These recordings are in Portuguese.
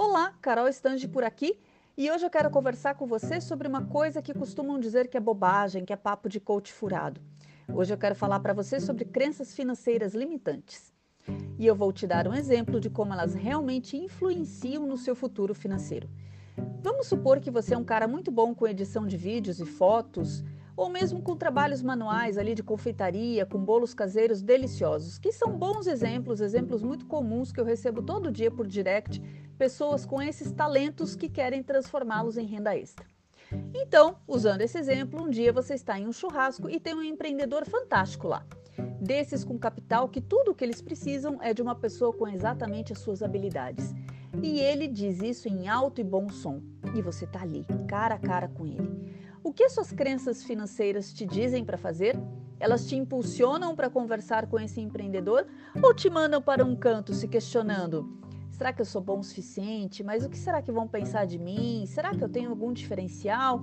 Olá, Carol Stange por aqui e hoje eu quero conversar com você sobre uma coisa que costumam dizer que é bobagem, que é papo de coach furado. Hoje eu quero falar para você sobre crenças financeiras limitantes. E eu vou te dar um exemplo de como elas realmente influenciam no seu futuro financeiro. Vamos supor que você é um cara muito bom com edição de vídeos e fotos, ou mesmo com trabalhos manuais ali de confeitaria, com bolos caseiros deliciosos, que são bons exemplos, exemplos muito comuns que eu recebo todo dia por direct, pessoas com esses talentos que querem transformá-los em renda extra. Então, usando esse exemplo, um dia você está em um churrasco e tem um empreendedor fantástico lá. Desses com capital que tudo o que eles precisam é de uma pessoa com exatamente as suas habilidades. E ele diz isso em alto e bom som. E você está ali, cara a cara com ele. O que suas crenças financeiras te dizem para fazer? Elas te impulsionam para conversar com esse empreendedor ou te mandam para um canto se questionando: será que eu sou bom o suficiente? Mas o que será que vão pensar de mim? Será que eu tenho algum diferencial?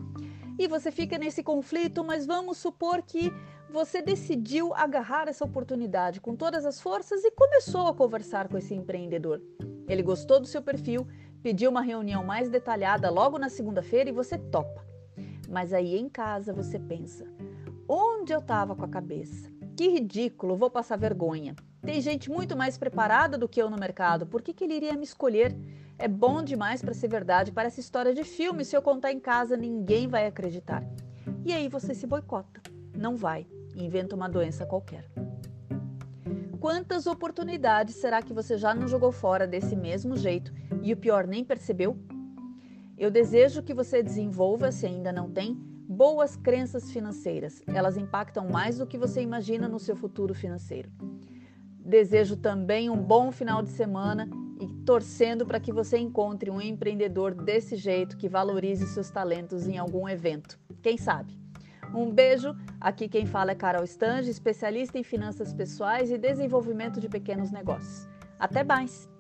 E você fica nesse conflito, mas vamos supor que você decidiu agarrar essa oportunidade com todas as forças e começou a conversar com esse empreendedor. Ele gostou do seu perfil, pediu uma reunião mais detalhada logo na segunda-feira e você topa. Mas aí em casa você pensa: onde eu estava com a cabeça? Que ridículo, vou passar vergonha. Tem gente muito mais preparada do que eu no mercado, por que, que ele iria me escolher? É bom demais para ser verdade, parece história de filme. Se eu contar em casa, ninguém vai acreditar. E aí você se boicota. Não vai, inventa uma doença qualquer. Quantas oportunidades será que você já não jogou fora desse mesmo jeito e o pior nem percebeu? Eu desejo que você desenvolva, se ainda não tem, boas crenças financeiras. Elas impactam mais do que você imagina no seu futuro financeiro. Desejo também um bom final de semana e torcendo para que você encontre um empreendedor desse jeito que valorize seus talentos em algum evento. Quem sabe? Um beijo. Aqui quem fala é Carol Stange, especialista em finanças pessoais e desenvolvimento de pequenos negócios. Até mais!